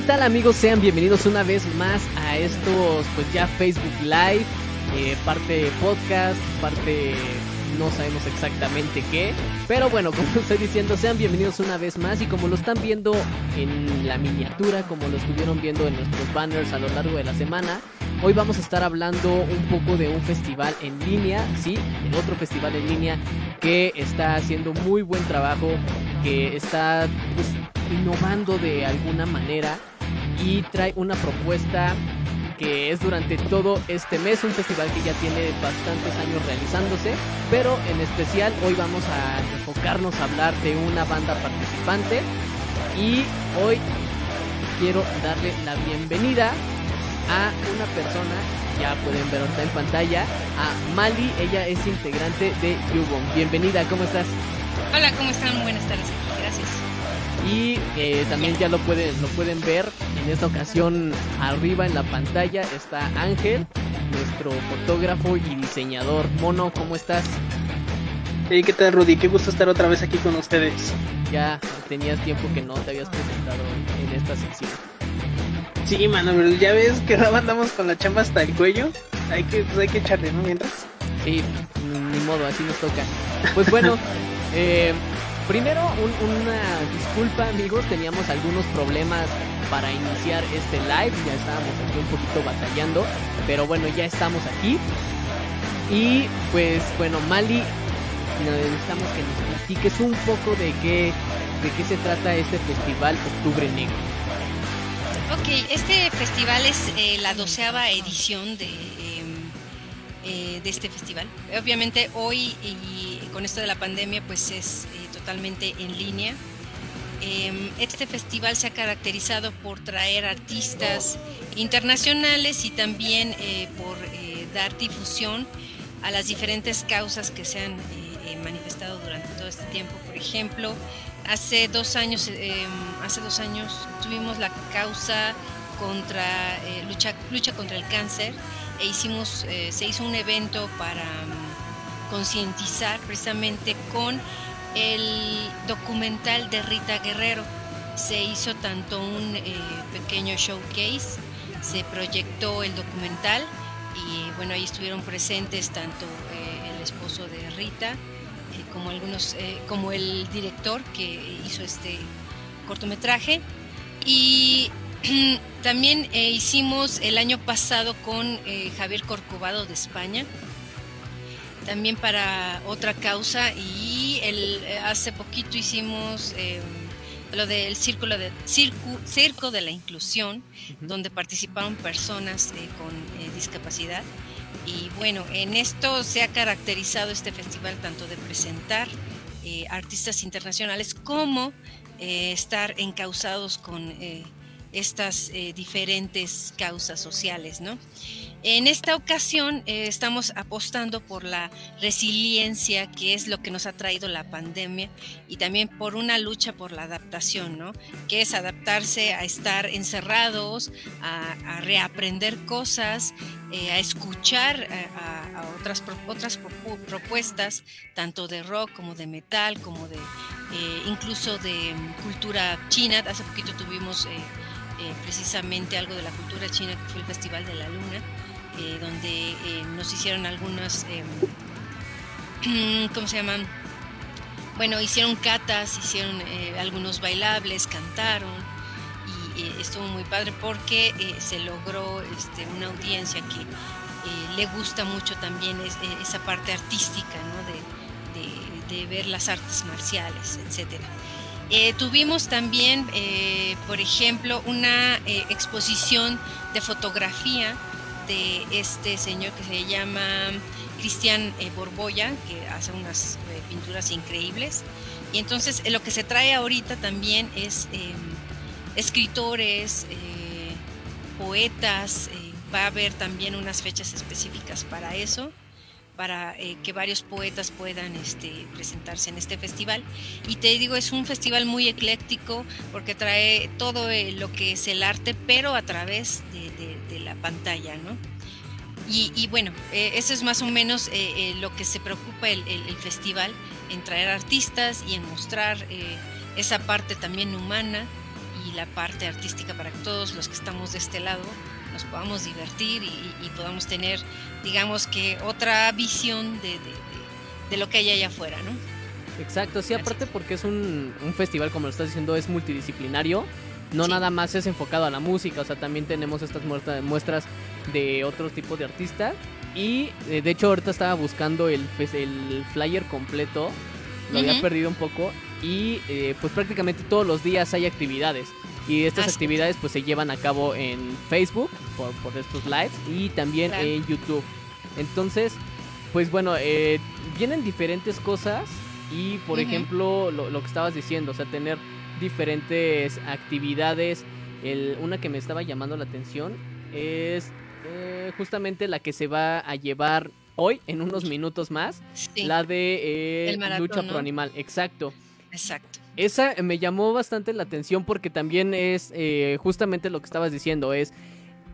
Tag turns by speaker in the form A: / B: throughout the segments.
A: ¿Qué tal amigos? Sean bienvenidos una vez más a estos, pues ya Facebook Live, eh, parte podcast, parte no sabemos exactamente qué. Pero bueno, como estoy diciendo, sean bienvenidos una vez más y como lo están viendo en la miniatura, como lo estuvieron viendo en nuestros banners a lo largo de la semana, hoy vamos a estar hablando un poco de un festival en línea, sí, el otro festival en línea que está haciendo muy buen trabajo, que está pues, innovando de alguna manera y trae una propuesta que es durante todo este mes, un festival que ya tiene bastantes años realizándose, pero en especial hoy vamos a enfocarnos a hablar de una banda participante y hoy quiero darle la bienvenida a una persona, ya pueden ver en pantalla, a Mali, ella es integrante de Yubon. Bienvenida, ¿cómo estás?
B: Hola, ¿cómo están? Buenas tardes, gracias.
A: Y eh, también ya lo pueden, lo pueden ver en esta ocasión arriba en la pantalla está Ángel, nuestro fotógrafo y diseñador. Mono, ¿cómo estás?
C: Hey, ¿qué tal Rudy? Qué gusto estar otra vez aquí con ustedes.
A: Ya tenías tiempo que no te habías presentado en esta sección.
C: Sí, mano, pero ya ves que ahora andamos con la chamba hasta el cuello. Hay que, pues hay que echarle, ¿no? Mientras.
A: Sí, ni modo, así nos toca. Pues bueno, eh, Primero, una disculpa amigos, teníamos algunos problemas para iniciar este live, ya estábamos aquí un poquito batallando, pero bueno, ya estamos aquí. Y pues bueno, Mali, necesitamos que nos platiques un poco de qué, de qué se trata este festival Octubre Negro.
B: Ok, este festival es eh, la doceava edición de, em, eh, de este festival. Obviamente hoy y con esto de la pandemia pues es eh, totalmente en línea. Em, este festival se ha caracterizado por traer artistas internacionales y también eh, por eh, dar difusión a las diferentes causas que se han eh, manifestado durante todo este tiempo. Por ejemplo, hace dos años, em, hace dos años tuvimos la causa contra lucha, lucha contra el cáncer e hicimos, se hizo un evento para mm, concientizar precisamente con el documental de Rita Guerrero. Se hizo tanto un eh, pequeño showcase, se proyectó el documental y bueno, ahí estuvieron presentes tanto eh, el esposo de Rita eh, como algunos, como el director que hizo este cortometraje. Y también hicimos el año pasado con Javier Corcovado de España, también para otra causa y el, eh, hace poquito hicimos em, lo del círculo de, circo, de la inclusión, donde participaron personas eh, con eh, discapacidad. Y bueno, en esto se ha caracterizado este festival tanto de presentar artistas internacionales como estar encausados con estas diferentes causas sociales, ¿no? En esta ocasión eh, estamos apostando por la resiliencia, que es lo que nos ha traído la pandemia, y también por una lucha por la adaptación, ¿no? Que es adaptarse a estar encerrados, a, reaprender cosas, eh, a escuchar eh, a, otras, otras propuestas, tanto de rock como de metal, como de incluso de mm, cultura china. Hace poquito tuvimos precisamente algo de la cultura china, que fue el Festival de la Luna eh, donde eh, nos hicieron algunas, em, ¿cómo se llaman? Bueno, hicieron catas, hicieron eh, algunos bailables, cantaron y estuvo muy padre porque se logró este, una audiencia que le gusta mucho también esa parte artística, de, ver las artes marciales, etcétera. tuvimos también, por ejemplo, una exposición de fotografía de este señor que se llama Cristian eh, Borboya, que hace unas eh, pinturas increíbles. Y entonces eh, lo que se trae ahorita también es em, escritores, poetas, va a haber también unas fechas específicas para eso para que varios poetas puedan este, presentarse en este festival. Y te digo, es un festival muy ecléctico porque trae todo lo que es el arte, pero a través de la pantalla, ¿no? Y, bueno, eh, eso es más o menos eh, eh, lo que se preocupa el, festival, en traer artistas y en mostrar esa parte también humana y la parte artística para todos los que estamos de este lado nos podamos divertir y, podamos tener, digamos que, otra visión de, de, lo que hay allá afuera, ¿no?
A: Exacto, sí, aparte porque es un, un, festival, como lo estás diciendo, es multidisciplinario. No nada más es enfocado a la música, o sea, también tenemos estas muestras de otros tipos de artistas. Y eh, de hecho ahorita estaba buscando el, el flyer completo, lo había perdido un poco. Y eh, pues prácticamente todos los días hay actividades. Y estas actividades pues se llevan a cabo en Facebook por, por estos lives y también en YouTube. Entonces, pues bueno, eh, vienen diferentes cosas y por ejemplo lo, lo, que estabas diciendo, o sea, tener diferentes actividades. El, una que me estaba llamando la atención es eh, justamente la que se va a llevar hoy, en unos minutos más, la de eh, lucha pro animal, exacto.
B: Exacto.
A: Esa me llamó bastante la atención porque también es eh, justamente lo que estabas diciendo, es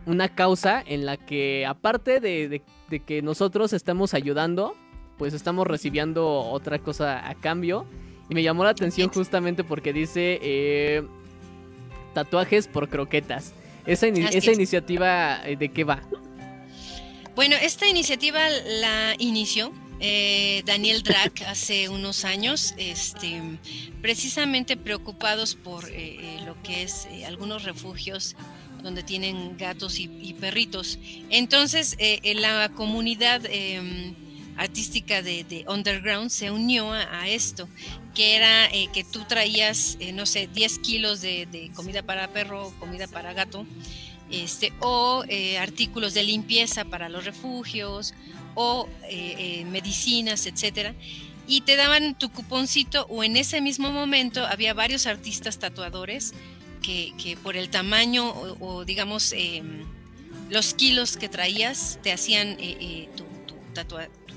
A: una causa en la que aparte de, que nosotros estamos ayudando, pues estamos recibiendo otra cosa a cambio. Y me llamó la atención justamente porque dice tatuajes por croquetas. ¿Esa, esa iniciativa eh, de qué va?
B: Bueno, esta iniciativa la inició eh, Daniel Drac hace unos años, este, precisamente preocupados por eh, lo que es algunos refugios donde tienen gatos y, perritos. Entonces, la comunidad em, artística de, Underground se unió a, esto, que era eh, que tú traías, eh, no sé, 10 kilos de, comida para perro, comida para gato, este, o eh, artículos de limpieza para los refugios, o medicinas, etcétera. Y te daban tu cuponcito, o en ese mismo momento había varios artistas tatuadores que, por el tamaño o, digamos em, los kilos que traías te hacían tu, tu,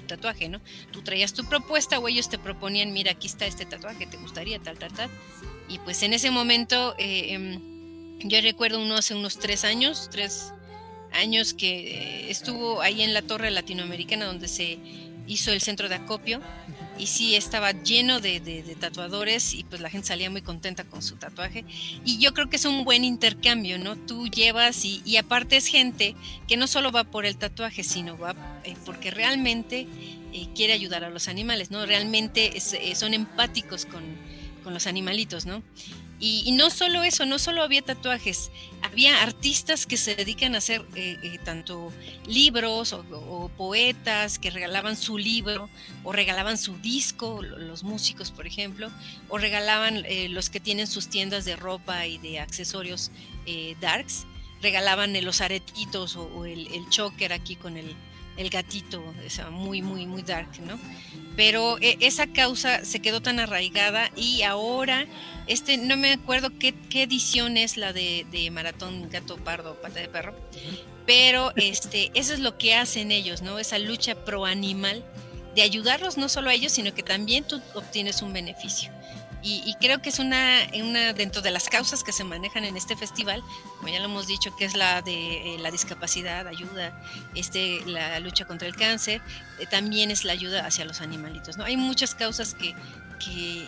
B: tatuaje, ¿no? Tú traías tu propuesta o ellos te proponían, mira, aquí está este tatuaje, ¿te gustaría tal, tal, tal? Y pues en ese momento, eh, em, yo recuerdo uno hace unos tres años, tres años que estuvo ahí en la torre latinoamericana donde se hizo el centro de acopio y sí estaba lleno de, tatuadores y pues la gente salía muy contenta con su tatuaje y yo creo que es un buen intercambio, ¿no? Tú llevas y, aparte es gente que no solo va por el tatuaje, sino va eh, porque realmente eh, quiere ayudar a los animales, ¿no? Realmente eh, son empáticos con, con los animalitos, ¿no? Y, no solo eso, no solo había tatuajes, había artistas que se dedican a hacer eh, eh, tanto libros o, poetas que regalaban su libro o regalaban su disco, los músicos por ejemplo, o regalaban eh, los que tienen sus tiendas de ropa y de accesorios darks, regalaban los aretitos o, el, el choker aquí con el, el gatito, muy, muy, muy dark, ¿no? Pero eh, esa causa se quedó tan arraigada y ahora, este, no me acuerdo qué, edición es la de, Maratón Gato Pardo, Pata de Perro, pero este, eso es lo que hacen ellos, ¿no? Esa lucha pro animal de ayudarlos no solo a ellos, sino que también tú obtienes un beneficio. Y, creo que es una, una, dentro de las causas que se manejan en este festival, como ya lo hemos dicho, que es la de eh, la discapacidad, ayuda, este, la lucha contra el cáncer, eh, también es la ayuda hacia los animalitos. ¿no? Hay muchas causas que, que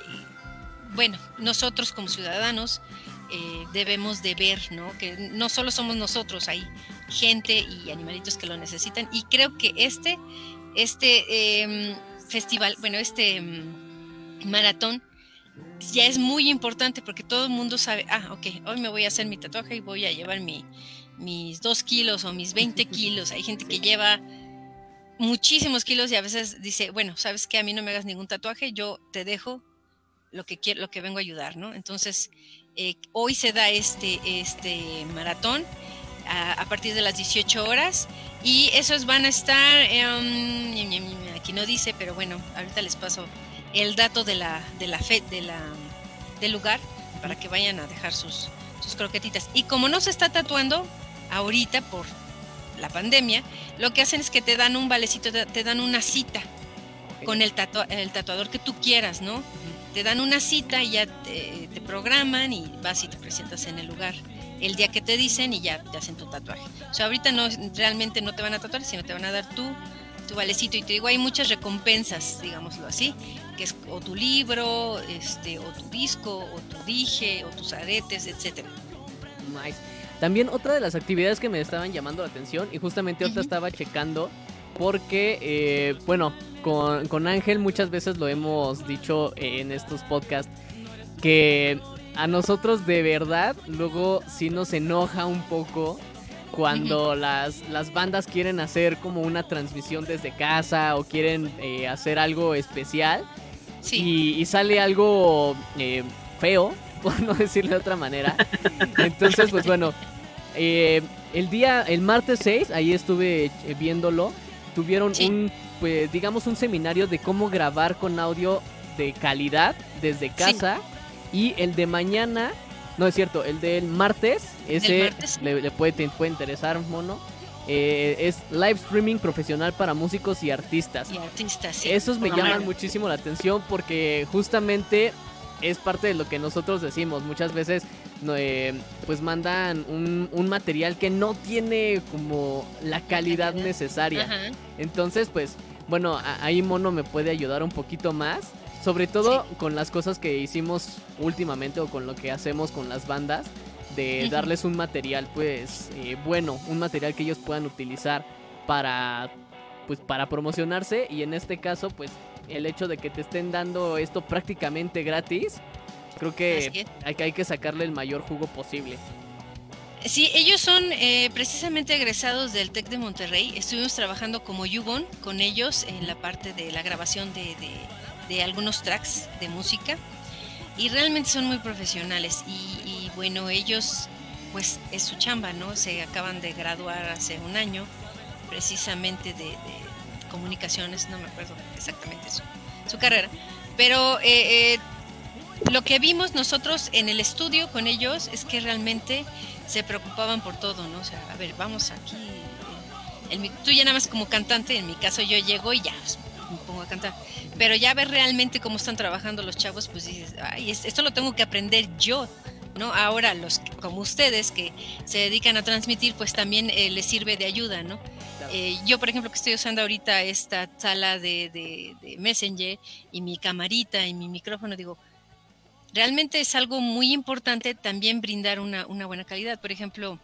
B: bueno, nosotros como ciudadanos eh, debemos de ver, ¿no? Que no solo somos nosotros, hay gente y animalitos que lo necesitan. Y creo que este, este em, festival, bueno, este em, maratón, ya es muy importante porque todo el mundo sabe, ah, ok, hoy me voy a hacer mi tatuaje y voy a llevar mi, mis dos kilos o mis 20 kilos. Hay gente que lleva muchísimos kilos y a veces dice, bueno, sabes que a mí no me hagas ningún tatuaje, yo te dejo lo que quiero, lo que vengo a ayudar, ¿no? Entonces, eh, hoy se da este, este maratón a, partir de las 18 horas y esos van a estar, em, aquí no dice, pero bueno, ahorita les paso el dato de la, de la fe, de la, del lugar para que vayan a dejar sus, sus croquetitas. Y como no se está tatuando ahorita por la pandemia, lo que hacen es que te dan un valecito, te dan una cita con el, el tatuador que tú quieras, ¿no? Te dan una cita y ya te, programan y vas y te presentas en el lugar el día que te dicen y ya te hacen tu tatuaje. O sea, ahorita no realmente no te van a tatuar, sino te van a dar tu, tu valecito. Y te digo, hay muchas recompensas, digámoslo así, que es o tu libro, este, o tu disco, o tu dije, o tus aretes, etcétera.
A: Nice. También otra de las actividades que me estaban llamando la atención y justamente otra estaba checando porque, eh, bueno, con, con Ángel muchas veces lo hemos dicho en estos podcasts que a nosotros de verdad luego sí nos enoja un poco cuando las, las bandas quieren hacer como una transmisión desde casa o quieren eh, hacer algo especial y, sale algo eh, feo, por no decirlo de otra manera. Entonces, pues bueno, eh, el día, el martes 6, ahí estuve viéndolo, tuvieron un, pues digamos, un seminario de cómo grabar con audio de calidad desde casa. Y el de mañana, no es cierto, el del martes, ese Le, puede, te puede interesar, mono. Eh, es live streaming profesional para músicos y artistas.
B: Y artistas, sí.
A: Esos me llaman muchísimo la atención porque justamente es parte de lo que nosotros decimos. Muchas veces eh, pues mandan un, material que no tiene como la calidad necesaria. Entonces, pues, bueno, ahí Mono me puede ayudar un poquito más. Sobre todo con las cosas que hicimos últimamente o con lo que hacemos con las bandas, de darles un material pues eh, bueno, un material que ellos puedan utilizar para pues para promocionarse. Y en este caso pues el hecho de que te estén dando esto prácticamente gratis, creo que hay, hay que sacarle el mayor jugo posible.
B: Sí, ellos son eh, precisamente egresados del TEC de Monterrey. Estuvimos trabajando como Yubon con ellos en la parte de la grabación de de algunos tracks de música. Y realmente son muy profesionales. Y, bueno, ellos pues es su chamba, ¿no? Se acaban de graduar hace un año precisamente de, comunicaciones, no me acuerdo exactamente su, carrera, pero eh, eh, lo que vimos nosotros en el estudio con ellos es que realmente se preocupaban por todo, ¿no? O sea, a ver, vamos aquí, tú ya nada más como cantante, en mi caso yo llego y ya pues, me pongo a cantar pero ya ver realmente cómo están trabajando los chavos, pues dices, ay, esto lo tengo que aprender yo, ¿no? Ahora los como ustedes que se dedican a transmitir, pues también eh, les sirve de ayuda, ¿no? Eh, yo, por ejemplo, que estoy usando ahorita esta sala de, de, Messenger y mi camarita y mi micrófono, digo, realmente es algo muy importante también brindar una, una buena calidad. Por ejemplo,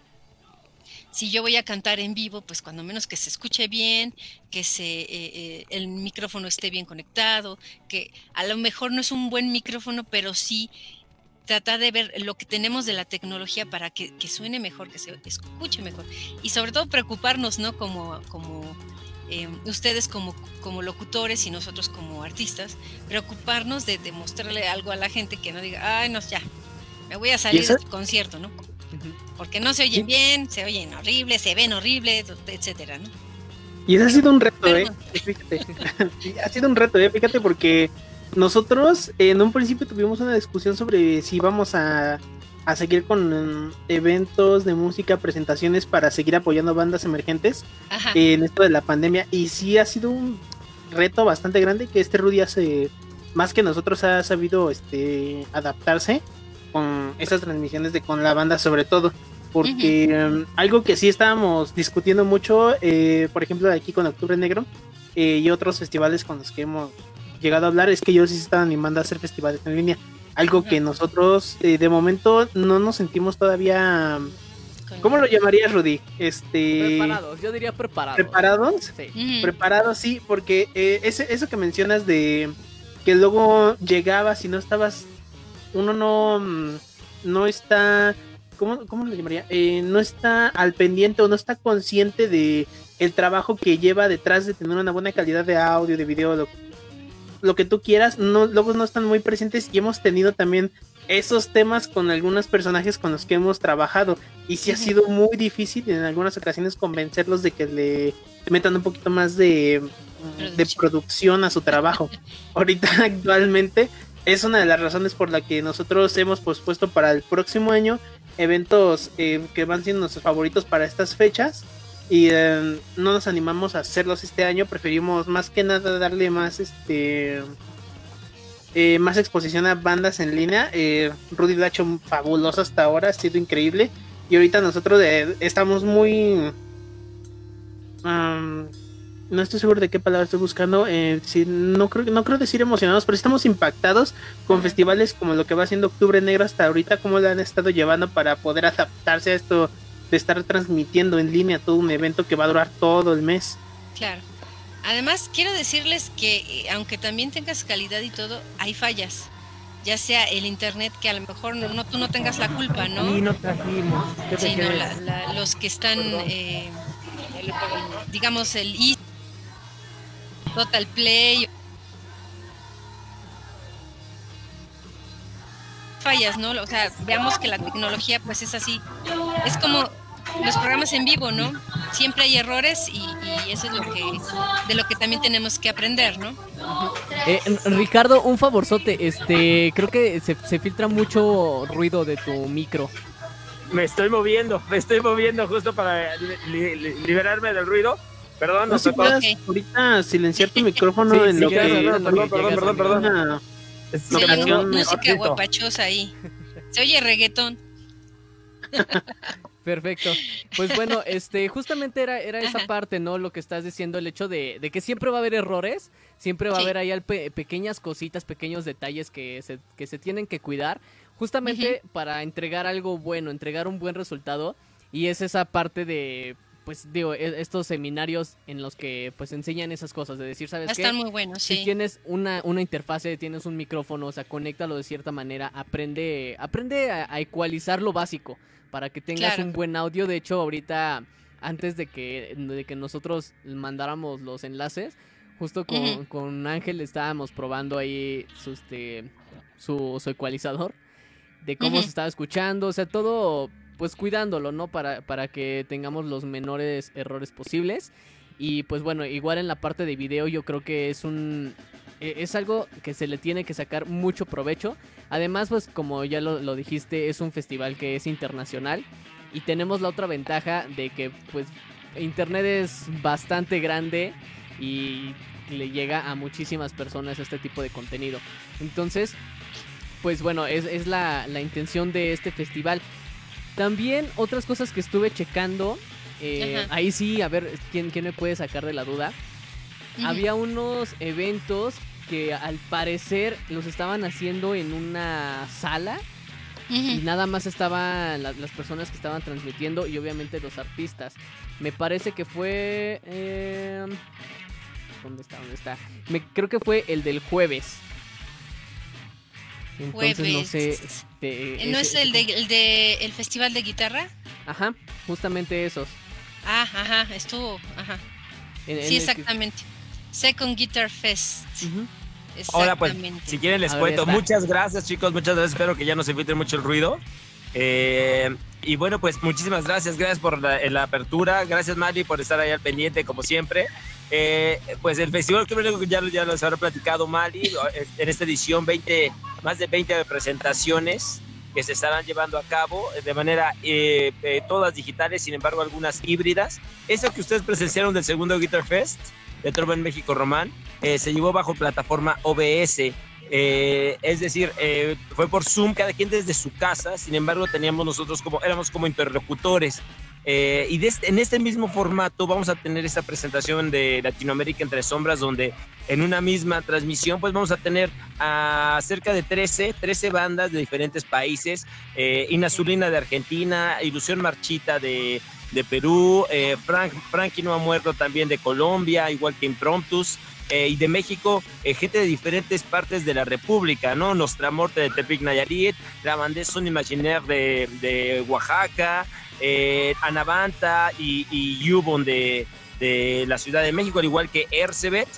B: si yo voy a cantar en vivo, pues cuando menos que se escuche bien, que se, eh, eh, el micrófono esté bien conectado, que a lo mejor no es un buen micrófono, pero sí tratar de ver lo que tenemos de la tecnología para que, suene mejor, que se escuche mejor. Y sobre todo preocuparnos, ¿no? Como, como eh, ustedes como, como locutores y nosotros como artistas, preocuparnos de demostrarle algo a la gente que no diga, ay, no, ya, me voy a salir del concierto, ¿no? Porque no se oyen bien, se oyen horribles, se ven horribles, etcétera, ¿no?
C: Y eso ha sido un reto, ¿eh? Fíjate. ha sido un reto, ¿eh? Fíjate, porque nosotros en un principio tuvimos una discusión sobre si íbamos a, a seguir con eventos de música, presentaciones para seguir apoyando bandas emergentes en esto de la pandemia. Y sí ha sido un reto bastante grande que este Rudy hace, más que nosotros, ha sabido este, adaptarse con esas transmisiones de con la banda sobre todo. Porque em, algo que sí estábamos discutiendo mucho, eh, por ejemplo, aquí con Octubre Negro eh, y otros festivales con los que hemos llegado a hablar, es que ellos sí se están animando a hacer festivales en línea. Algo que nosotros eh, de momento no nos sentimos todavía... ¿Cómo lo llamarías, Rudy? Este...
A: Preparados, yo diría preparados.
C: ¿Preparados? Sí. Preparados, sí, porque ese, eso que mencionas de que luego llegabas y no estabas uno no, mm, no está, ¿cómo, cómo lo llamaría? Eh, no está al pendiente o no está consciente de el trabajo que lleva detrás de tener una buena calidad de audio, de video, lo, que tú quieras, no, luego no están muy presentes y hemos tenido también esos temas con algunos personajes con los que hemos trabajado. Y sí ha sido muy difícil en algunas ocasiones convencerlos de que le metan un poquito más de, de producción a su trabajo. Ahorita actualmente es una de las razones por la que nosotros hemos pospuesto para el próximo año eventos eh, que van siendo nuestros favoritos para estas fechas y eh, no nos animamos a hacerlos este año preferimos más que nada darle más este eh, más exposición a bandas en línea Rudy lo ha hecho fabuloso hasta ahora ha sido increíble y ahorita nosotros estamos muy no estoy seguro de qué palabra estoy buscando. Eh, si, no, creo, no creo decir emocionados, pero estamos impactados con festivales como lo que va haciendo Octubre Negro hasta ahorita, cómo lo han estado llevando para poder adaptarse a esto de estar transmitiendo en línea todo un evento que va a durar todo el mes.
B: Claro. Además, quiero decirles que eh, aunque también tengas calidad y todo, hay fallas. Ya sea el internet, que a lo mejor no, tú no tengas la culpa, ¿no?
D: Sí, no trajimos.
B: Sí, no, los que están, eh, digamos, el Total Play. Fallas, ¿no? O sea, veamos que la tecnología pues es así. Es como los programas en vivo, ¿no? Siempre hay errores y, eso es lo que de lo que también tenemos que aprender, ¿no?
A: Eh, Ricardo, un favorzote, este, creo que se, filtra mucho ruido de tu micro.
D: Me estoy moviendo, me estoy moviendo justo para liberarme del ruido. Perdón,
C: no, sé puedes ahorita silenciar tu micrófono en lo que... Perdón, perdón,
D: perdón, perdón, perdón.
B: Sí, música guapachosa ahí. Se oye reggaetón.
A: Perfecto. Pues bueno, este, justamente era, era esa parte, ¿no? Lo que estás diciendo, el hecho de, que siempre va a haber errores, siempre va a haber ahí pequeñas cositas, pequeños detalles que se, que se tienen que cuidar, justamente para entregar algo bueno, entregar un buen resultado. Y es esa parte de, pues digo, e, estos seminarios en los que pues enseñan esas cosas, de decir, ¿sabes
B: qué? Están muy buenos,
A: sí. Si tienes una, una interfase, tienes un micrófono, o sea, conéctalo de cierta manera, aprende, aprende a, ecualizar lo básico para que tengas un buen audio. De hecho, ahorita, antes de que, de que nosotros mandáramos los enlaces, justo con, con Ángel estábamos probando ahí su, este, su, ecualizador, de cómo se estaba escuchando, o sea, todo pues cuidándolo, ¿no? Para, para que tengamos los menores errores posibles. Y pues bueno, igual en la parte de video yo creo que es un... E, es algo que se le tiene que sacar mucho provecho. Además, pues como ya lo, dijiste, es un festival que es internacional. Y tenemos la otra ventaja de que pues Internet es bastante grande y le llega a muchísimas personas este tipo de contenido. Entonces, pues bueno, es, es la, la intención de este festival. También otras cosas que estuve checando. Eh, ahí sí, a ver, ¿quién, ¿quién, me puede sacar de la duda? Había unos eventos que al parecer los estaban haciendo en una sala. Y nada más estaban las personas que estaban transmitiendo y obviamente los artistas. Me parece que fue... Eh, ¿Dónde está? ¿Dónde está? Me, creo que fue el del jueves.
B: Entonces no sé. Este, ¿No es el de, el de el festival de guitarra?
A: Ajá, justamente esos.
B: Ah, ajá, estuvo, ajá. sí, exactamente. Second Guitar Fest.
D: Ahora pues, si quieren les cuento. Muchas gracias chicos, muchas gracias. Espero que ya no se filtre mucho el ruido. Eh, y bueno, pues muchísimas gracias, gracias por la, apertura, gracias Mari por estar ahí al pendiente como siempre. Eh, pues el Festival Octubre ya, ya habrá platicado Mali, en esta edición 20, más de 20 presentaciones que se estarán llevando a cabo de manera eh, eh, todas digitales, sin embargo algunas híbridas. Eso que ustedes presenciaron del segundo Guitar Fest de Trova en México Román se llevó bajo plataforma OBS. Es decir, fue por Zoom, cada quien desde su casa, sin embargo teníamos nosotros como, éramos como interlocutores eh, y este, en este mismo formato vamos a tener esta presentación de Latinoamérica entre sombras, donde en una misma transmisión pues vamos a tener a cerca de 13, 13 bandas de diferentes países, eh, Inazulina de Argentina, Ilusión Marchita de, Perú, eh, Frank, Frankie No ha muerto también de Colombia, igual que Impromptus. Eh, y de México, gente de diferentes partes de la República, ¿no? Nostramorte de Tepic Nayarit, La Son Imaginaire de, de Oaxaca, eh, Anavanta y, y Yubon de, de, la Ciudad de México, al igual que Ercebet.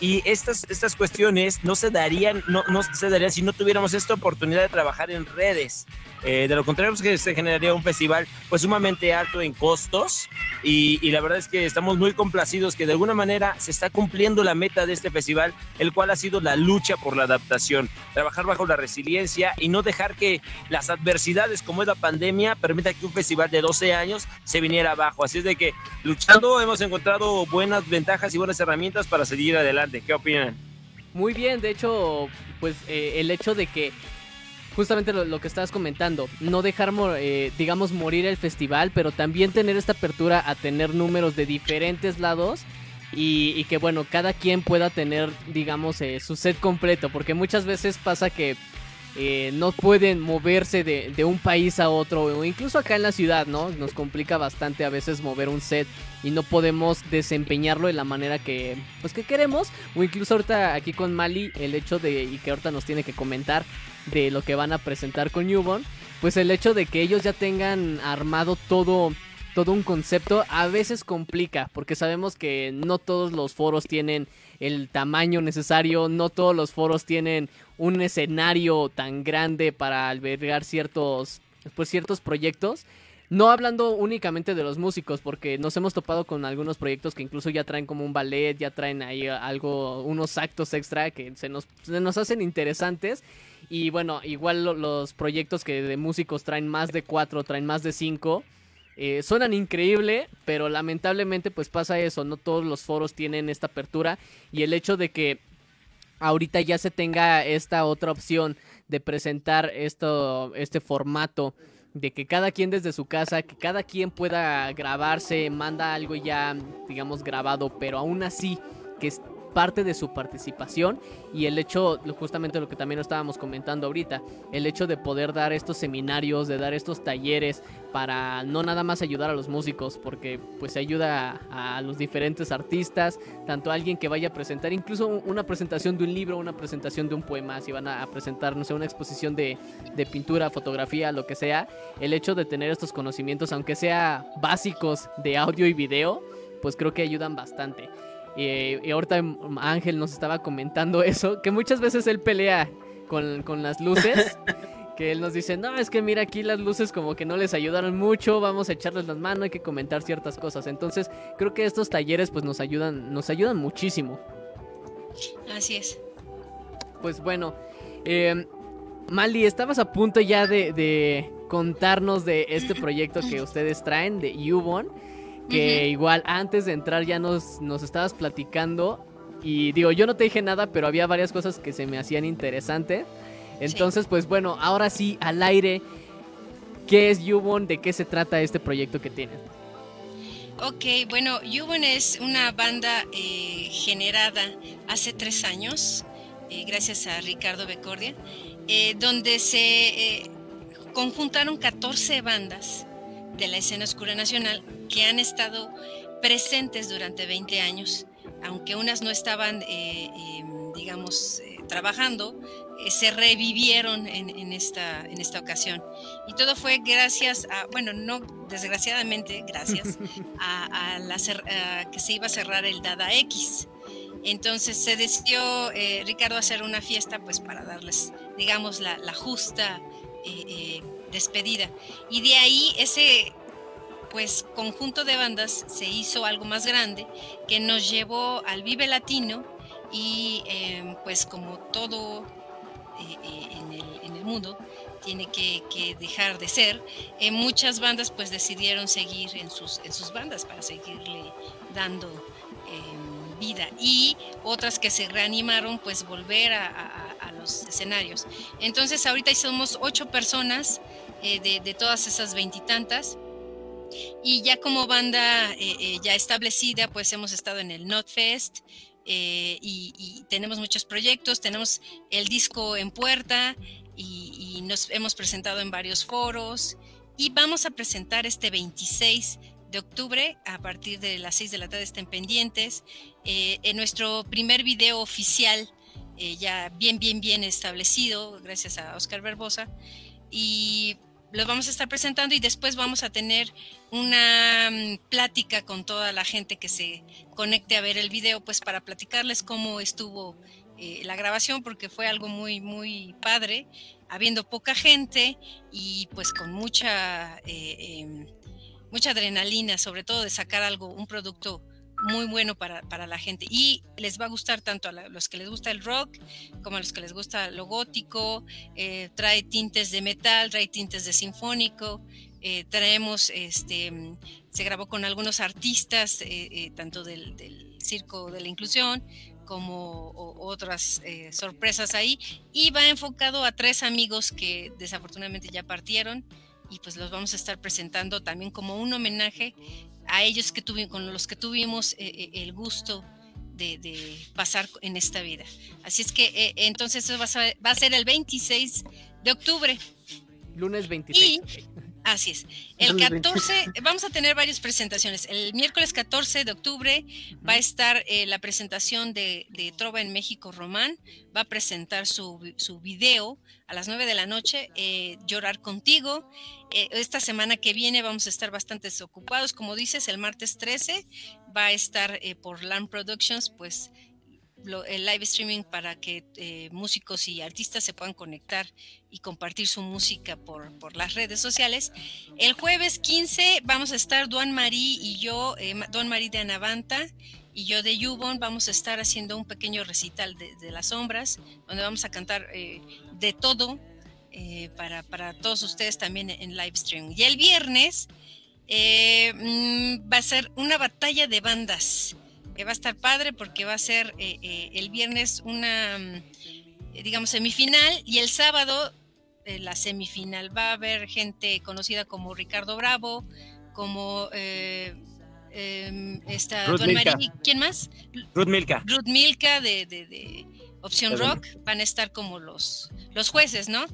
D: Y estas, estas cuestiones no se darían, no, no se darían si no tuviéramos esta oportunidad de trabajar en redes. Eh, de lo contrario, pues que se generaría un festival pues sumamente alto en costos y, la verdad es que estamos muy complacidos que de alguna manera se está cumpliendo la meta de este festival, el cual ha sido la lucha por la adaptación, trabajar bajo la resiliencia y no dejar que las adversidades como es la pandemia permita que un festival de 12 años se viniera abajo. Así es de que luchando hemos encontrado buenas ventajas y buenas herramientas para seguir adelante. ¿Qué opinan?
A: Muy bien, de hecho, pues eh, el hecho de que justamente lo, que estabas comentando, no dejar, eh, digamos, morir el festival, pero también tener esta apertura a tener números de diferentes lados, y, que bueno, cada quien pueda tener, digamos, eh, su set completo, porque muchas veces pasa que eh, no pueden moverse de, de, un país a otro, o incluso acá en la ciudad, ¿no? Nos complica bastante a veces mover un set y no podemos desempeñarlo de la manera que, pues, que queremos, o incluso ahorita aquí con Mali, el hecho de, y que ahorita nos tiene que comentar de lo que van a presentar con Newborn, pues el hecho de que ellos ya tengan armado todo todo un concepto a veces complica, porque sabemos que no todos los foros tienen el tamaño necesario, no todos los foros tienen un escenario tan grande para albergar ciertos, pues, ciertos proyectos. No hablando únicamente de los músicos, porque nos hemos topado con algunos proyectos que incluso ya traen como un ballet, ya traen ahí algo, unos actos extra que se nos, se nos hacen interesantes. Y bueno, igual los proyectos que de músicos traen más de cuatro, traen más de cinco eh, suenan increíble, pero lamentablemente pues pasa eso, no todos los foros tienen esta apertura y el hecho de que ahorita ya se tenga esta otra opción de presentar esto, este formato de que cada quien desde su casa, que cada quien pueda grabarse, manda algo ya, digamos, grabado, pero aún así que parte de su participación y el hecho, justamente lo que también estábamos comentando ahorita, el hecho de poder dar estos seminarios, de dar estos talleres para no nada más ayudar a los músicos, porque pues ayuda a, los diferentes artistas, tanto alguien que vaya a presentar, incluso una presentación de un libro, una presentación de un poema, si van a, presentar, no sé, una exposición de, de pintura, fotografía, lo que sea, el hecho de tener estos conocimientos, aunque sea básicos de audio y video, pues creo que ayudan bastante. Y, ahorita Ángel nos estaba comentando eso, que muchas veces él pelea con, las luces. que él nos dice, no, es que mira aquí las luces como que no les ayudaron mucho, vamos a echarles las manos, hay que comentar ciertas cosas. Entonces, creo que estos talleres pues nos ayudan, nos ayudan muchísimo.
B: Así es.
A: Pues bueno, eh, Mali, estabas a punto ya de, de, contarnos de este proyecto que ustedes traen, de Ubon que igual antes de entrar ya nos, nos estabas platicando. Y digo, yo no te dije nada, pero había varias cosas que se me hacían interesantes. Entonces, pues bueno, ahora sí, al aire, ¿qué es Yubon? ¿De qué se trata este proyecto que tienen?
B: Ok, bueno, Yubon es una banda eh, generada hace tres años, eh, gracias a Ricardo Becordia, eh, donde se conjuntaron 14 bandas de la escena oscura nacional que han estado presentes durante 20 años, aunque unas no estaban, eh, em, digamos, eh, trabajando, eh, se revivieron en, esta, en esta ocasión. Y todo fue gracias a, bueno, no desgraciadamente, gracias a, la, que se iba a cerrar el Dada X. Entonces se decidió Ricardo hacer una fiesta pues para darles, digamos, la, la justa despedida. Y de ahí ese pues conjunto de bandas se hizo algo más grande que nos llevó al Vive Latino y em, pues como todo eh, eh, en, el, mundo tiene que, dejar de ser, eh, muchas bandas pues decidieron seguir en sus, en sus bandas para seguirle dando em, vida y otras que se reanimaron pues volver a, los escenarios. Entonces ahorita somos ocho personas de, de todas esas veintitantas. Y ya como banda eh, eh, ya establecida, pues hemos estado en el NotFest eh, y, tenemos muchos proyectos, tenemos el disco en puerta y, y, nos hemos presentado en varios foros. Y vamos a presentar este 26 de octubre a partir de las 6 de la tarde estén pendientes. En nuestro primer video oficial ya bien bien bien establecido gracias a Oscar Barbosa y los vamos a estar presentando y después vamos a tener una mm, plática con toda la gente que se conecte a ver el video, pues para platicarles cómo estuvo eh, la grabación, porque fue algo muy, muy padre, habiendo poca gente y pues con mucha, eh, em, mucha adrenalina, sobre todo de sacar algo, un producto muy bueno para, la gente. Y les va a gustar tanto a los que les gusta el rock como a los que les gusta lo gótico, eh, trae tintes de metal, trae tintes de sinfónico, eh, traemos, este, se grabó con algunos artistas, eh, tanto del, Circo de la Inclusión como otras sorpresas ahí. Y va enfocado a tres amigos que desafortunadamente ya partieron y pues los vamos a estar presentando también como un homenaje a ellos que tuvimos, con los que tuvimos el gusto de, pasar en esta vida. Así es que entonces eso va a, va a ser el 26 de octubre.
A: Lunes 26.
B: Así es. El 14, vamos a tener varias presentaciones. El miércoles 14 de octubre va a estar eh, la presentación de, Trova en México Román. Va a presentar su, su video a las 9 de la noche, eh, Llorar contigo. Eh, esta semana que viene vamos a estar bastante ocupados. Como dices, el martes 13 va a estar por Land Productions, pues el live streaming para que eh, músicos y artistas se puedan conectar y compartir su música por, las redes sociales. El jueves 15 vamos a estar Duan Marí y yo, eh, Duan Marí de Anavanta y yo de Yubon, vamos a estar haciendo un pequeño recital de, las sombras, donde vamos a cantar eh, de todo para, para, todos ustedes también en live streaming. Y el viernes mm, va a ser una batalla de bandas va a estar padre porque va a ser eh, eh, el viernes una, mm, digamos, semifinal y el sábado eh, la semifinal. Va a haber gente conocida como Ricardo Bravo, como em, esta ¿quién más?
D: Ruth Milka.
B: Ruth Milka de, de, Opción Rock, van a estar como los, los jueces, ¿no?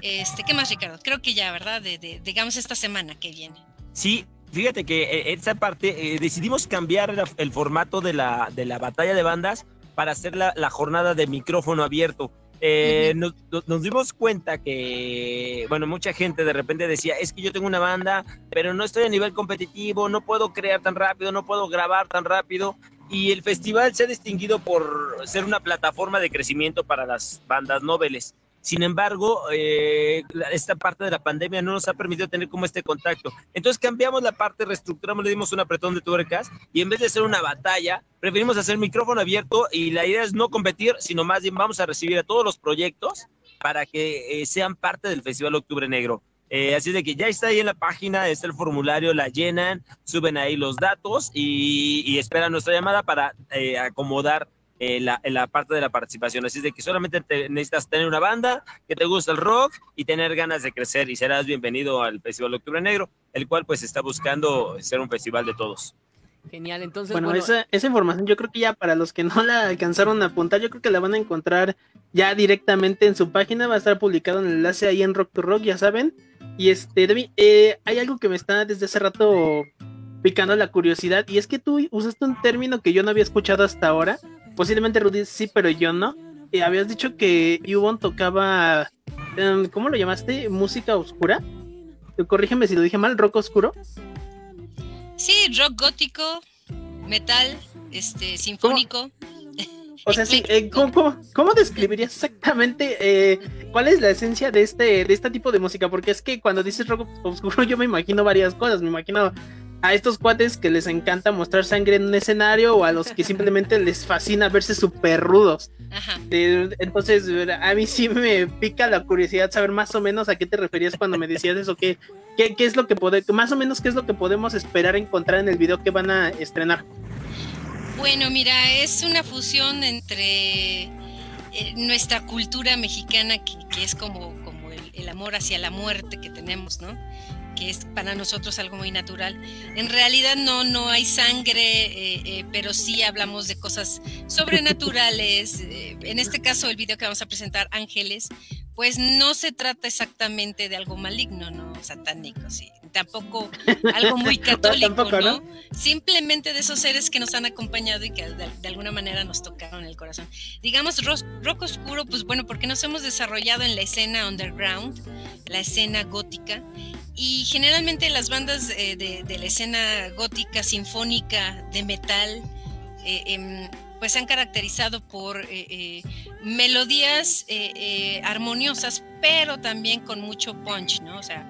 B: Este, ¿qué más, Ricardo? Creo que ya, ¿verdad? De, digamos esta semana que viene.
D: Sí, Fíjate que eh, esa parte eh, decidimos cambiar el formato de la, de la batalla de bandas para hacer la, jornada de micrófono abierto. Eh, nos, dimos cuenta que, bueno, mucha gente de repente decía, es que yo tengo una banda, pero no estoy a nivel competitivo, no puedo crear tan rápido, no puedo grabar tan rápido. Y el festival se ha distinguido por ser una plataforma de crecimiento para las bandas noveles. Sin embargo, eh, esta parte de la pandemia no nos ha permitido tener como este contacto. Entonces cambiamos la parte, reestructuramos, le dimos un apretón de tuercas y en vez de hacer una batalla, preferimos hacer micrófono abierto y la idea es no competir, sino más bien vamos a recibir a todos los proyectos para que eh, sean parte del Festival Octubre Negro. Eh, así de que ya está ahí en la página, está el formulario, la llenan, suben ahí los datos y, y esperan nuestra llamada para acomodar eh, la, la, parte de la participación. Así es de que solamente necesitas tener una banda, que te gusta el rock y tener ganas de crecer y serás bienvenido al Festival Octubre Negro, el cual pues está buscando ser un festival de todos.
A: Genial, entonces.
C: Bueno, Esa, esa, información yo creo que ya para los que no la alcanzaron a apuntar, yo creo que la van a encontrar ya directamente en su página, va a estar publicado en el enlace ahí en Rock to Rock, ya saben. Y este, eh, hay algo que me está desde hace rato picando la curiosidad, y es que tú usaste un término que yo no había escuchado hasta ahora, Posiblemente Rudy sí, pero yo no. Y habías dicho que Yubon tocaba, em, ¿cómo lo llamaste? ¿Música oscura? Corrígeme si lo dije mal, ¿rock oscuro?
B: Sí, rock gótico, metal, este, sinfónico.
C: O sea, sí, eh, ¿cómo, describirías exactamente eh, cuál es la esencia de este, de este tipo de música? Porque es que cuando dices rock oscuro yo me imagino varias cosas, me imagino a estos cuates que les encanta mostrar sangre en un escenario o a los que simplemente les fascina verse súper rudos. entonces, a mí sí me pica la curiosidad saber más o menos a qué te referías cuando me decías eso, qué, qué, es lo que podemos, más o menos qué es lo que podemos esperar encontrar en el video que van a estrenar.
B: Bueno, mira, es una fusión entre eh, nuestra cultura mexicana, que, es como, como el amor hacia la muerte que tenemos, ¿no? Que es para nosotros algo muy natural. En realidad no, no hay sangre, eh, eh, pero sí hablamos de cosas sobrenaturales. Eh, en este caso, el video que vamos a presentar, Ángeles, pues no se trata exactamente de algo maligno, ¿no? Satánico, sí. Tampoco algo muy católico, ¿no? Simplemente de esos seres que nos han acompañado y que de, alguna manera nos tocaron el corazón. Digamos, rock, rock, oscuro, pues bueno, porque nos hemos desarrollado en la escena underground, la escena gótica, y generalmente las bandas eh, de, la escena gótica, sinfónica, de metal, eh, em, pues se han caracterizado por eh, melodías armoniosas, pero también con mucho punch, ¿no? O sea,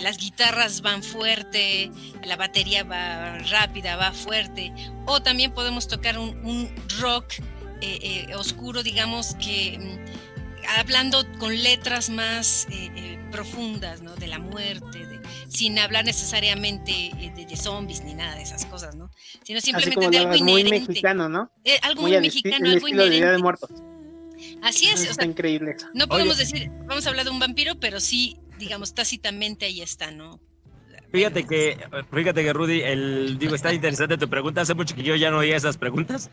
B: las guitarras van fuerte, la batería va rápida, va fuerte, o también podemos tocar un rock oscuro, digamos que mm, hablando con letras más profundas, ¿no? De la muerte, de, sin hablar necesariamente eh, de, zombies ni nada de esas cosas, ¿no? Sino simplemente de algo
C: inherente. Muy mexicano, ¿no?
B: Eh, algo muy, mexicano, algo inherente.
C: De muertos.
B: Así es.
C: Está increíble
B: No podemos decir, vamos a hablar de un vampiro, pero sí, digamos, tácitamente ahí está, ¿no?
D: Fíjate que, fíjate que Rudy, el, digo, está interesante tu pregunta. Hace mucho que yo ya no oía esas preguntas,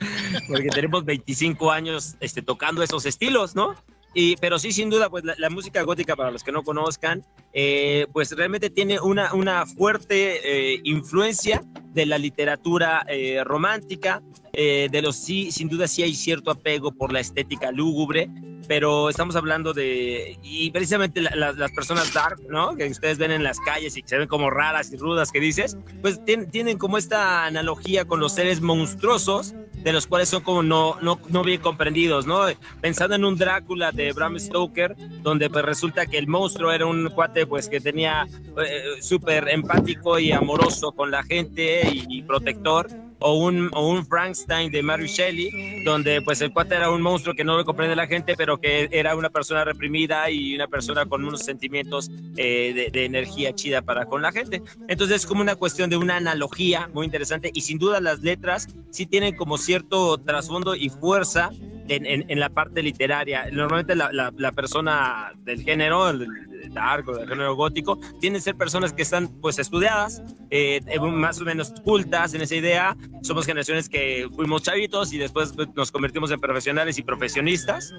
D: porque tenemos 25 años este, tocando esos estilos, ¿no? Y, pero sí, sin duda, pues la, música gótica, para los que no conozcan, eh, pues realmente tiene una, una fuerte eh, influencia de la literatura eh, romántica, de los sí, sin duda sí hay cierto apego por la estética lúgubre, pero estamos hablando de, y precisamente las personas dark, ¿no? Que ustedes ven en las calles y que se ven como raras y rudas que dices, pues tienen como esta analogía con los seres monstruosos de los cuales son como no, no, no bien comprendidos, ¿no? Pensando en un Drácula de Bram Stoker, donde pues resulta que el monstruo era un cuate pues que tenía eh, súper empático y amoroso con la gente y protector, o un, o un Frankenstein de Mary Shelley, donde pues el cuate era un monstruo que no lo comprende la gente, pero que era una persona reprimida y una persona con unos sentimientos eh, de, energía chida para con la gente. Entonces es como una cuestión de una analogía muy interesante y sin duda las letras sí tienen como cierto trasfondo y fuerza en, en, la parte literaria. Normalmente la, la, la persona del género, el, arco, del género gótico, tienen que ser personas que están pues estudiadas, eh, más o menos cultas en esa idea. Somos generaciones que fuimos chavitos y después nos convertimos en profesionales y profesionistas.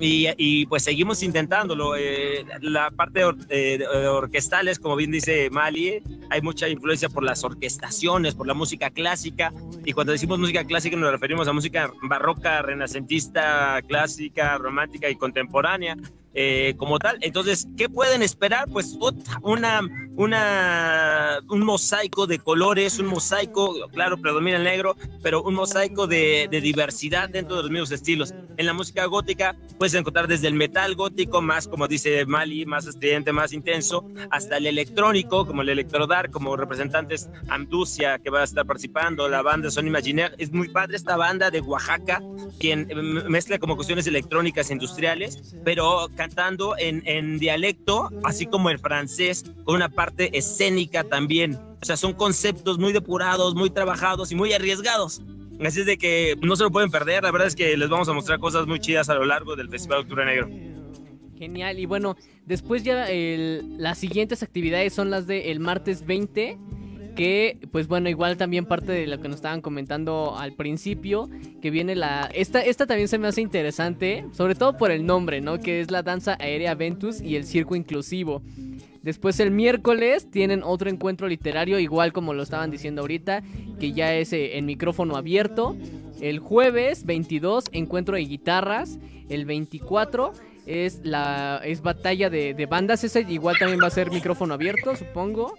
D: Y, y pues seguimos intentándolo. Eh, la parte eh, orquestal es, como bien dice Mali, hay mucha influencia por las orquestaciones, por la música clásica. Y cuando decimos música clásica nos referimos a música barroca, renacentista, clásica, romántica y contemporánea. Eh, como tal. Entonces, ¿qué pueden esperar? Pues una, una, un mosaico de colores, un mosaico, claro, predomina el negro, pero un mosaico de, de, diversidad dentro de los mismos estilos. En la música gótica puedes encontrar desde el metal gótico, más como dice Mali, más estridente, más intenso, hasta el electrónico, como el electrodar, como representantes Amducia, que va a estar participando, la banda Son Imaginaire. Es muy padre esta banda de Oaxaca, quien mezcla como cuestiones electrónicas industriales, pero cantando en, en dialecto, así como el francés, con una parte escénica también. O sea, son conceptos muy depurados, muy trabajados y muy arriesgados. Así es de que no se lo pueden perder. La verdad es que les vamos a mostrar cosas muy chidas a lo largo del Festival Octubre Negro.
A: Genial. Y bueno, después ya las siguientes actividades son las del martes 20 que pues bueno, igual también parte de lo que nos estaban comentando al principio, que viene la esta esta también se me hace interesante, sobre todo por el nombre, ¿no? Que es la danza aérea Ventus y el circo inclusivo. Después el miércoles tienen otro encuentro literario, igual como lo estaban diciendo ahorita, que ya es eh, en micrófono abierto. El jueves 22, encuentro de guitarras. El 24 es la es batalla de, de bandas. Ese igual también va a ser micrófono abierto, supongo.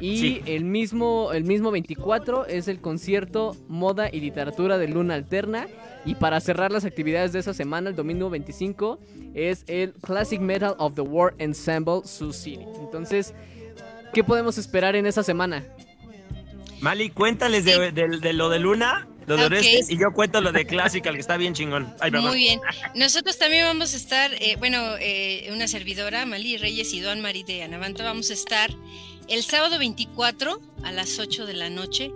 A: Y el, mismo, el mismo 24 es el concierto Moda y Literatura de Luna Alterna. Y para cerrar las actividades de esa semana, el domingo 25, es el Classic Metal of the War Ensemble Sioux City. Entonces, ¿qué podemos esperar en esa semana?
D: Mali, cuéntales de, lo de Luna, lo de Orestes, y yo cuento lo de Classical, que está bien chingón.
B: Muy bien. Nosotros también vamos a estar, eh, bueno, eh, una servidora, Mali Reyes y Don Marí de Anavanta, vamos a estar el sábado 24 a las 8 de la noche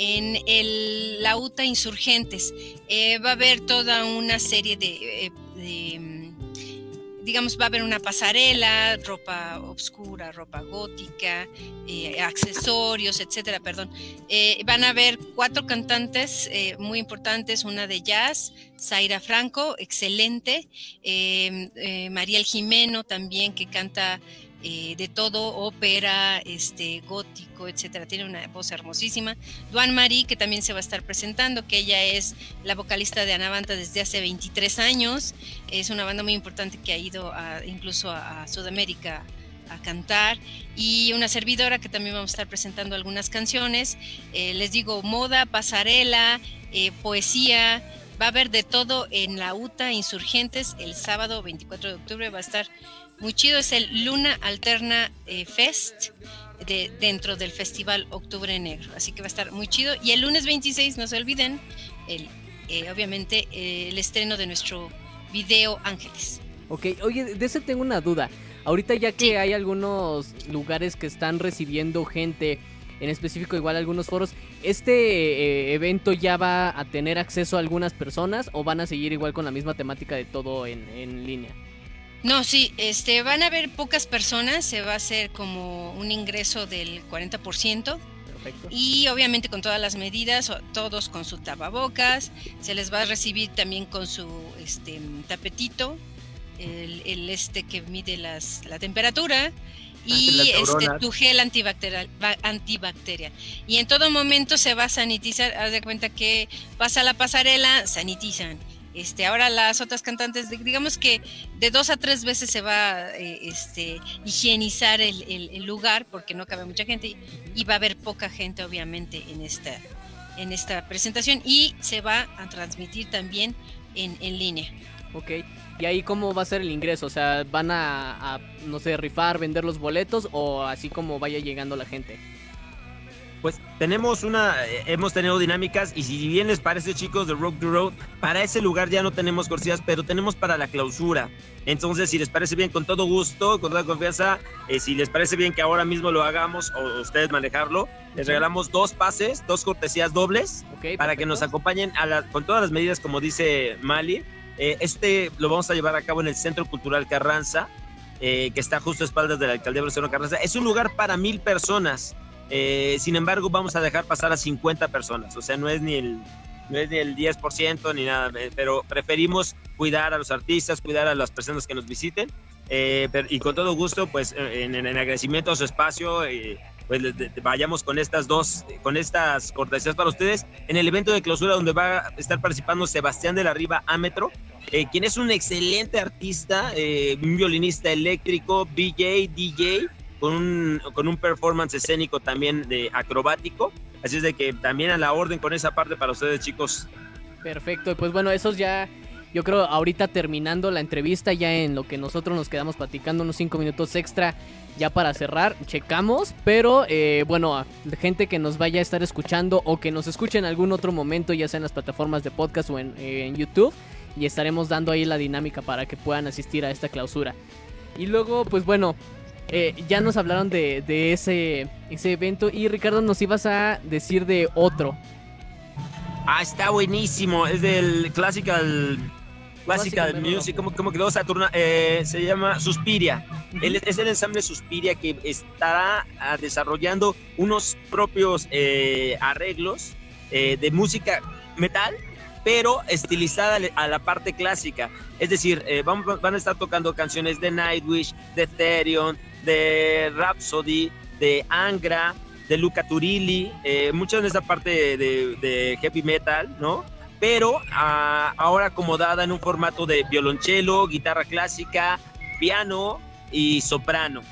B: en el Lauta Insurgentes. Eh, va a haber toda una serie de, eh, mm, digamos, va a haber una pasarela, ropa oscura, ropa gótica, eh, accesorios, etcétera, perdón. van a haber cuatro cantantes muy importantes, una de jazz, Zaira Franco, excelente, Mariel Jimeno también, que canta eh, de todo, ópera, este, gótico, etcétera. Tiene una voz hermosísima. Duan Marie, que también se va a estar presentando, que ella es la vocalista de Anavanta desde hace 23 años. Es una banda muy importante que ha ido incluso a, Sudamérica a cantar y una servidora que también vamos a estar presentando algunas canciones. Eh, les digo, moda, pasarela, eh, poesía, va a haber de todo en la UTA Insurgentes el sábado 24 de octubre. Va a estar muy chido, es el Luna Alterna eh, Fest de, dentro del Festival Octubre Negro. Así que va a estar muy chido. Y el lunes 26, no se olviden, el, eh, obviamente el estreno de nuestro video Ángeles.
A: Ok, oye, de ese tengo una duda. Ahorita ya que hay algunos lugares que están recibiendo gente, en específico igual algunos foros, ¿este eh, evento ya va a tener acceso a algunas personas o van a seguir igual con la misma temática de todo en, en línea?
B: No, sí, este, van a haber pocas personas, se va a hacer como un ingreso del 40%. Perfecto. Y obviamente con todas las medidas, todos con su tapabocas, se les va a recibir también con su este, tapetito, el, este que mide las, la temperatura y este, tu gel antibacterial, antibacterial. Y en todo momento se va a sanitizar, haz de cuenta que pasa la pasarela, sanitizan este, ahora las otras cantantes, digamos que de dos a tres veces se va eh, este, higienizar el, lugar porque no cabe mucha gente y va a haber poca gente obviamente en esta, en esta presentación y se va a transmitir también en, línea.
A: Ok, ¿y ahí cómo va a ser el ingreso? O sea, ¿van a, a, no sé, rifar, vender los boletos o así como vaya llegando la gente?
D: Pues tenemos una, eh, hemos tenido dinámicas y si bien les parece chicos de Rock the Road, para ese lugar ya no tenemos corsillas, pero tenemos para la clausura. Entonces, si les parece bien, con todo gusto, con toda confianza, eh, si les parece bien que ahora mismo lo hagamos o ustedes manejarlo, les regalamos dos pases, dos cortesías dobles para que nos acompañen a con todas las medidas, como dice Mali. Eh, este lo vamos a llevar a cabo en el Centro Cultural Carranza, que está justo a espaldas de la alcaldía de Carranza. Es un lugar para mil personas. Eh, sin embargo, vamos a dejar pasar a 50 personas, o sea, no es ni el, no es ni el 10% ni nada, eh, pero preferimos cuidar a los artistas, cuidar a las personas que nos visiten. Eh, y con todo gusto, pues en, agradecimiento a su espacio, pues vayamos con estas dos, con estas cortesías para ustedes en el evento de clausura donde va a estar participando Sebastián de la Riva Ametro, quien es un excelente artista, un violinista eléctrico, DJ, DJ, con un, con un performance escénico también de acrobático. Así es de que también a la orden con esa parte para ustedes, chicos.
A: Perfecto, pues bueno, esos ya, yo creo ahorita terminando la entrevista, ya en lo que nosotros nos quedamos platicando, unos cinco minutos extra ya para cerrar, checamos, pero eh, bueno, gente que nos vaya a estar escuchando o que nos escuche en algún otro momento, ya sea en las plataformas de podcast o en, en YouTube, y estaremos dando ahí la dinámica para que puedan asistir a esta clausura. Y luego, pues bueno, eh, ya nos hablaron de, ese, ese evento y Ricardo nos ibas a decir de otro.
D: Ah, está buenísimo. Es del Classical, Classical, Music. ¿Cómo, cómo quedó Saturna? Eh, se llama Suspiria. es el ensamble Suspiria que estará ah, desarrollando unos propios eh, arreglos de música metal pero estilizada a la parte clásica. Es decir, van, van, a estar tocando canciones de Nightwish, de Therion, de Rhapsody, de Angra, de Luca Turilli, eh, de esa parte de, heavy metal, ¿no? Pero ah, ahora acomodada en un formato de violonchelo, guitarra clásica, piano y soprano.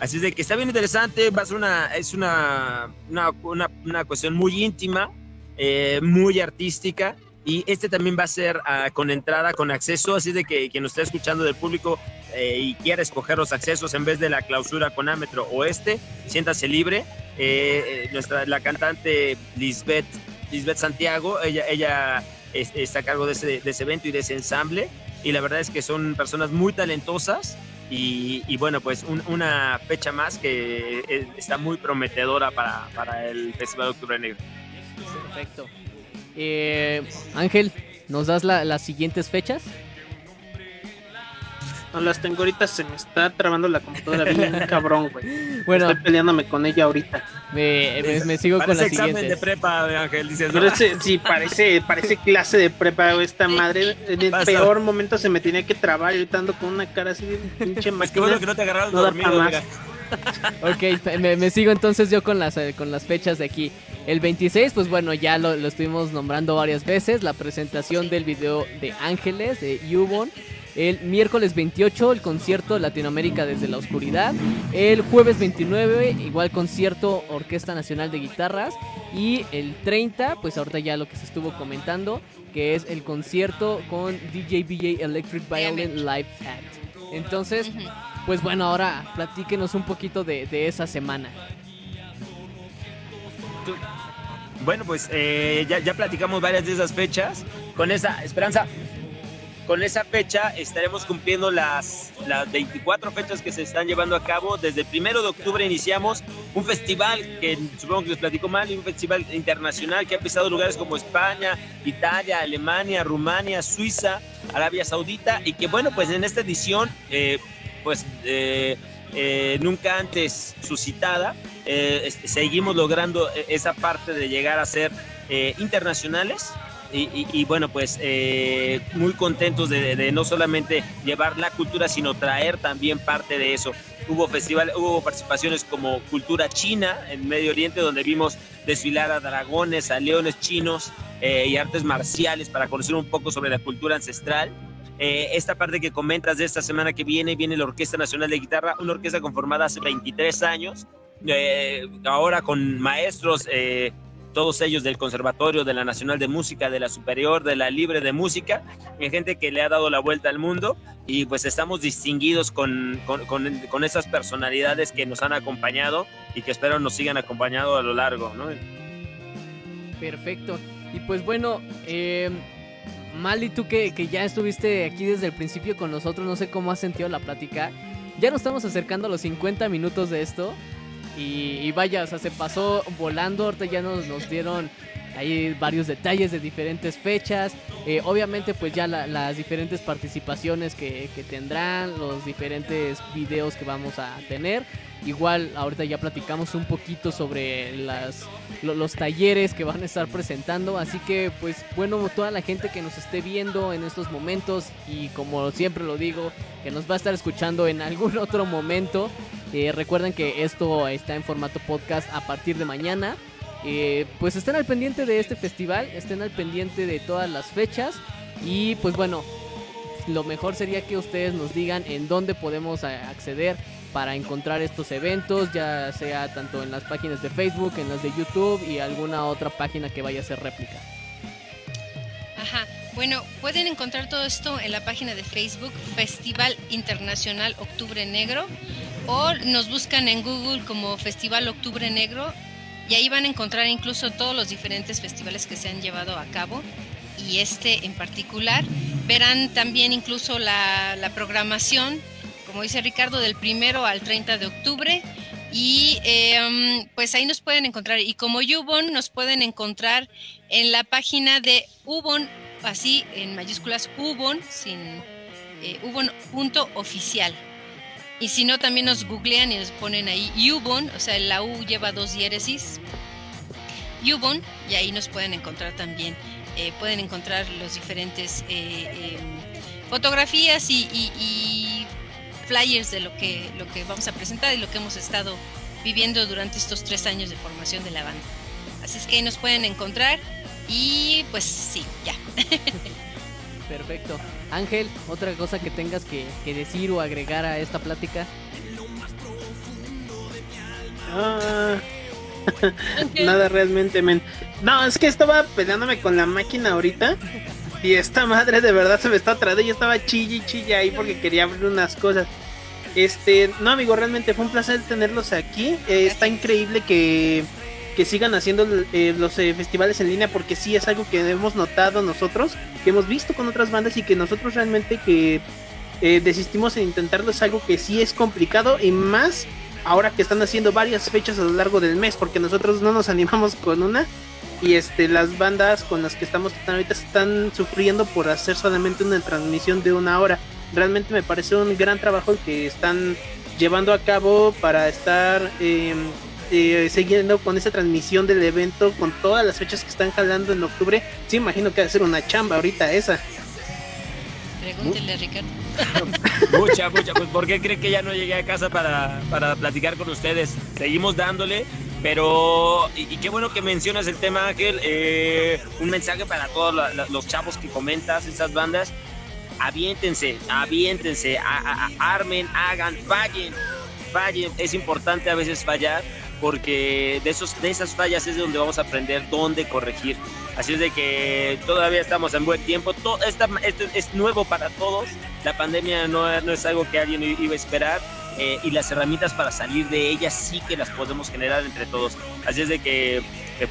D: Así es de que está bien interesante, va ser una, es una, una, cuestión muy íntima, eh, muy artística y este también va a ser ah, con entrada, con acceso, así de que quien nos esté escuchando del público eh, y quiera escoger los accesos en vez de la clausura con Ámetro o este, siéntase libre. Eh, eh, nuestra, la cantante Lisbeth, Lisbeth Santiago, ella, ella está a cargo de ese, de ese evento y de ese ensamble y la verdad es que son personas muy talentosas y, bueno, pues una fecha más que está muy prometedora para, para el Festival de Octubre Negro.
A: Perfecto. Eh, Ángel, ¿nos das las siguientes fechas?
C: No las tengo ahorita, se me está trabando la computadora bien cabrón, güey. Bueno, estoy peleándome con ella ahorita.
A: Me, sigo con la examen
D: de prepa, Ángel, dices.
C: sí, parece, parece clase de prepa, esta madre. En el peor momento se me tenía que trabar y ahorita ando con una cara así de pinche máquina.
D: Es bueno que no te agarraron no dormido,
A: ok, me, sigo entonces yo con las, con las fechas de aquí. El 26, pues bueno, ya lo, estuvimos nombrando varias veces. La presentación del video de Ángeles, de Yubon. El miércoles 28, el concierto Latinoamérica desde la oscuridad. El jueves 29, igual concierto Orquesta Nacional de Guitarras. Y el 30, pues ahorita ya lo que se estuvo comentando, que es el concierto con DJ BJ Electric Violin Live Act. Entonces, pues bueno, ahora platíquenos un poquito de, de esa semana.
D: Bueno, pues eh, ya, platicamos varias de esas fechas. Con esa esperanza, con esa fecha estaremos cumpliendo las, las 24 fechas que se están llevando a cabo. Desde el primero de octubre iniciamos un festival que supongo que les platico mal, un festival internacional que ha pisado lugares como España, Italia, Alemania, Rumania, Suiza, Arabia Saudita y que bueno, pues en esta edición, eh, pues nunca antes suscitada, este, seguimos logrando esa parte de llegar a ser internacionales y, bueno, pues eh, muy contentos de, no solamente llevar la cultura, sino traer también parte de eso. Hubo festival, hubo participaciones como Cultura China en Medio Oriente, donde vimos desfilar a dragones, a leones chinos eh, y artes marciales para conocer un poco sobre la cultura ancestral. Eh, esta parte que comentas de esta semana que viene, viene la Orquesta Nacional de Guitarra, una orquesta conformada hace 23 años, ahora con maestros todos ellos del Conservatorio, de la Nacional de Música, de la Superior, de la Libre de Música, hay gente que le ha dado la vuelta al mundo y pues estamos distinguidos con, con, esas personalidades que nos han acompañado y que espero nos sigan acompañando a lo largo. ¿no?
A: Perfecto. Y pues bueno, eh, Mali, tú que, que ya estuviste aquí desde el principio con nosotros, no sé cómo has sentido la plática. Ya nos estamos acercando a los 50 minutos de esto. Y, vaya, o sea, se pasó volando. Ahorita ya nos, nos dieron ahí varios detalles de diferentes fechas. Eh, obviamente, pues ya las diferentes participaciones que, tendrán, los diferentes videos que vamos a tener. Igual, ahorita ya platicamos un poquito sobre los talleres que van a estar presentando. Así que, pues bueno, toda la gente que nos esté viendo en estos momentos y como siempre lo digo, que nos va a estar escuchando en algún otro momento. Eh, recuerden que esto está en formato podcast a partir de mañana. Eh, pues estén al pendiente de este festival, estén al pendiente de todas las fechas. Y pues bueno, lo mejor sería que ustedes nos digan en dónde podemos acceder para encontrar estos eventos, ya sea tanto en las páginas de Facebook, en las de YouTube y alguna otra página que vaya a ser réplica.
B: Ajá. Bueno, pueden encontrar todo esto en la página de Facebook Festival Internacional Octubre Negro o nos buscan en Google como Festival Octubre Negro y ahí van a encontrar incluso todos los diferentes festivales que se han llevado a cabo y este en particular. Verán también incluso la, programación, como dice Ricardo, del primero al 30 de octubre. Y em, pues ahí nos pueden encontrar. Y como Ubon, nos pueden encontrar en la página de Ubon, así en mayúsculas Ubon, sin eh, Ubon.oficial. Y si no, también nos googlean y nos ponen ahí Ubon, o sea, la U lleva dos diéresis. Ubon, y ahí nos pueden encontrar también. Eh, pueden encontrar los diferentes eh, em, fotografías y, flyers de lo que, lo que vamos a presentar y lo que hemos estado viviendo durante estos tres años de formación de la banda. Así es que ahí nos pueden encontrar y pues sí, ya.
A: Perfecto. Ángel, otra cosa que tengas que, decir o agregar a esta plática.
C: Ah, nada realmente, men. No, es que estaba peleándome con la máquina ahorita. Y esta madre de verdad se me está atrás. Yo estaba chilla y chilla ahí porque quería abrir unas cosas. Este, no, amigo, realmente fue un placer tenerlos aquí. Eh, está increíble que que sigan haciendo eh, los eh, festivales en línea porque sí es algo que hemos notado nosotros, que hemos visto con otras bandas y que nosotros realmente que eh, desistimos en intentarlo es algo que sí es complicado y más ahora que están haciendo varias fechas a lo largo del mes porque nosotros no nos animamos con una y este las bandas con las que estamos ahorita están sufriendo por hacer solamente una transmisión de una hora. Realmente me parece un gran trabajo el que están llevando a cabo para estar em, eh, siguiendo con esa transmisión del evento, con todas las fechas que están jalando en octubre, sí imagino que va a ser una chamba ahorita esa.
B: Pregúntele, Ricardo.
D: mucha, mucha. Pues, ¿por qué cree que ya no llegué a casa para, platicar con ustedes? Seguimos dándole, pero. Y, qué bueno que mencionas el tema, Ángel. Eh, un mensaje para todos los chavos que comentas, esas bandas. Aviéntense, aviéntense, armen, hagan, fallen, fallen. Es importante a veces fallar porque de, esos, de esas fallas es donde vamos a aprender dónde corregir. Así es de que todavía estamos en buen tiempo. Todo esta, esto es nuevo para todos. La pandemia no, no es algo que alguien iba a esperar. Eh, y las herramientas para salir de ella sí que las podemos generar entre todos. Así es de que,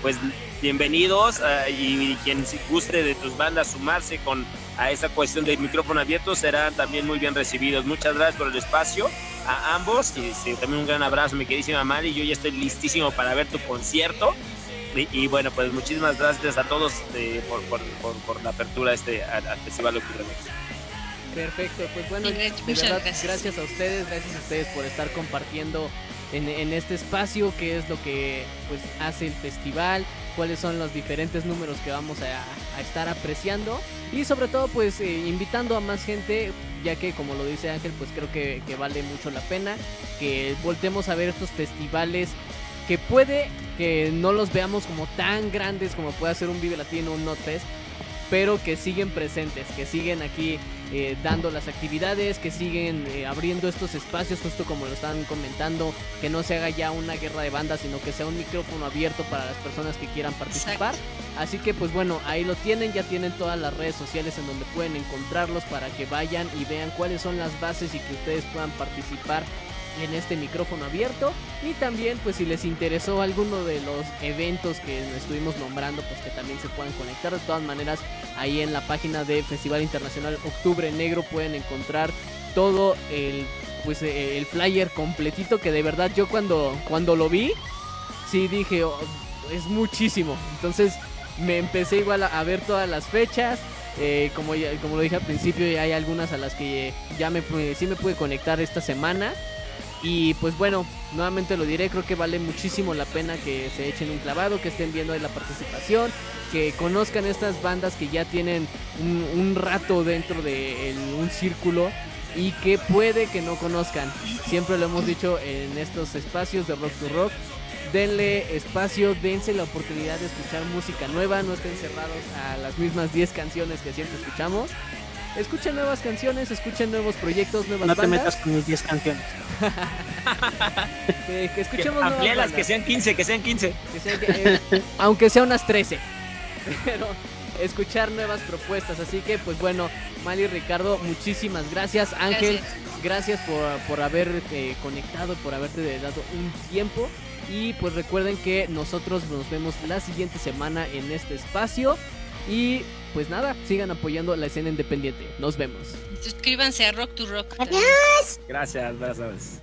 D: pues, bienvenidos ah, y, quien guste de tus bandas sumarse con a esa cuestión del micrófono abierto serán también muy bien recibidos. Muchas gracias por el espacio a ambos y también un gran abrazo, mi queridísima Mari. Yo ya estoy listísimo para ver tu concierto. Y, bueno, pues muchísimas gracias a todos eh, por, por, por, la apertura este, al, Festival Octubre
A: Perfecto, pues bueno, de verdad, gracias. a ustedes, gracias a ustedes por estar compartiendo en, este espacio, qué es lo que pues hace el festival, cuáles son los diferentes números que vamos a, estar apreciando. Y sobre todo pues eh, invitando a más gente, ya que como lo dice Ángel, pues creo que, vale mucho la pena que voltemos a ver estos festivales que puede que no los veamos como tan grandes como puede ser un Vive Latino, un Notfest, pero que siguen presentes, que siguen aquí eh, dando las actividades, que siguen eh, abriendo estos espacios, justo como lo están comentando, que no se haga ya una guerra de bandas, sino que sea un micrófono abierto para las personas que quieran participar. Así que pues bueno, ahí lo tienen, ya tienen todas las redes sociales en donde pueden encontrarlos para que vayan y vean cuáles son las bases y que ustedes puedan participar en este micrófono abierto. Y también pues si les interesó alguno de los eventos que estuvimos nombrando pues que también se puedan conectar. De todas maneras ahí en la página de Festival Internacional Octubre Negro pueden encontrar todo el pues eh, el flyer completito que de verdad yo cuando cuando lo vi sí dije oh, es muchísimo entonces me empecé igual a, ver todas las fechas. Eh, como, como lo dije al principio, hay algunas a las que ya me, sí me pude conectar esta semana. Y pues bueno, nuevamente lo diré, creo que vale muchísimo la pena que se echen un clavado, que estén viendo la participación, que conozcan estas bandas que ya tienen un, rato dentro de un círculo y que puede que no conozcan. Siempre lo hemos dicho en estos espacios de Rock to Rock. Denle espacio, dense la oportunidad de escuchar música nueva, no estén cerrados a las mismas 10 canciones que siempre escuchamos escuchen nuevas canciones, escuchen nuevos proyectos, nuevas
C: no
A: bandas.
C: No te metas con mis 10 canciones.
A: que, escuchemos
D: que, que sean 15, que sean 15.
A: Eh, aunque sea unas 13. Pero escuchar nuevas propuestas. Así que, pues bueno, Mali y Ricardo, muchísimas gracias. Ángel, gracias, por, por haber eh, conectado, por haberte dado un tiempo. Y pues recuerden que nosotros nos vemos la siguiente semana en este espacio. Y pues nada, sigan apoyando la escena independiente. Nos vemos.
B: Suscríbanse a Rock to Rock.
D: Adiós. Gracias, gracias.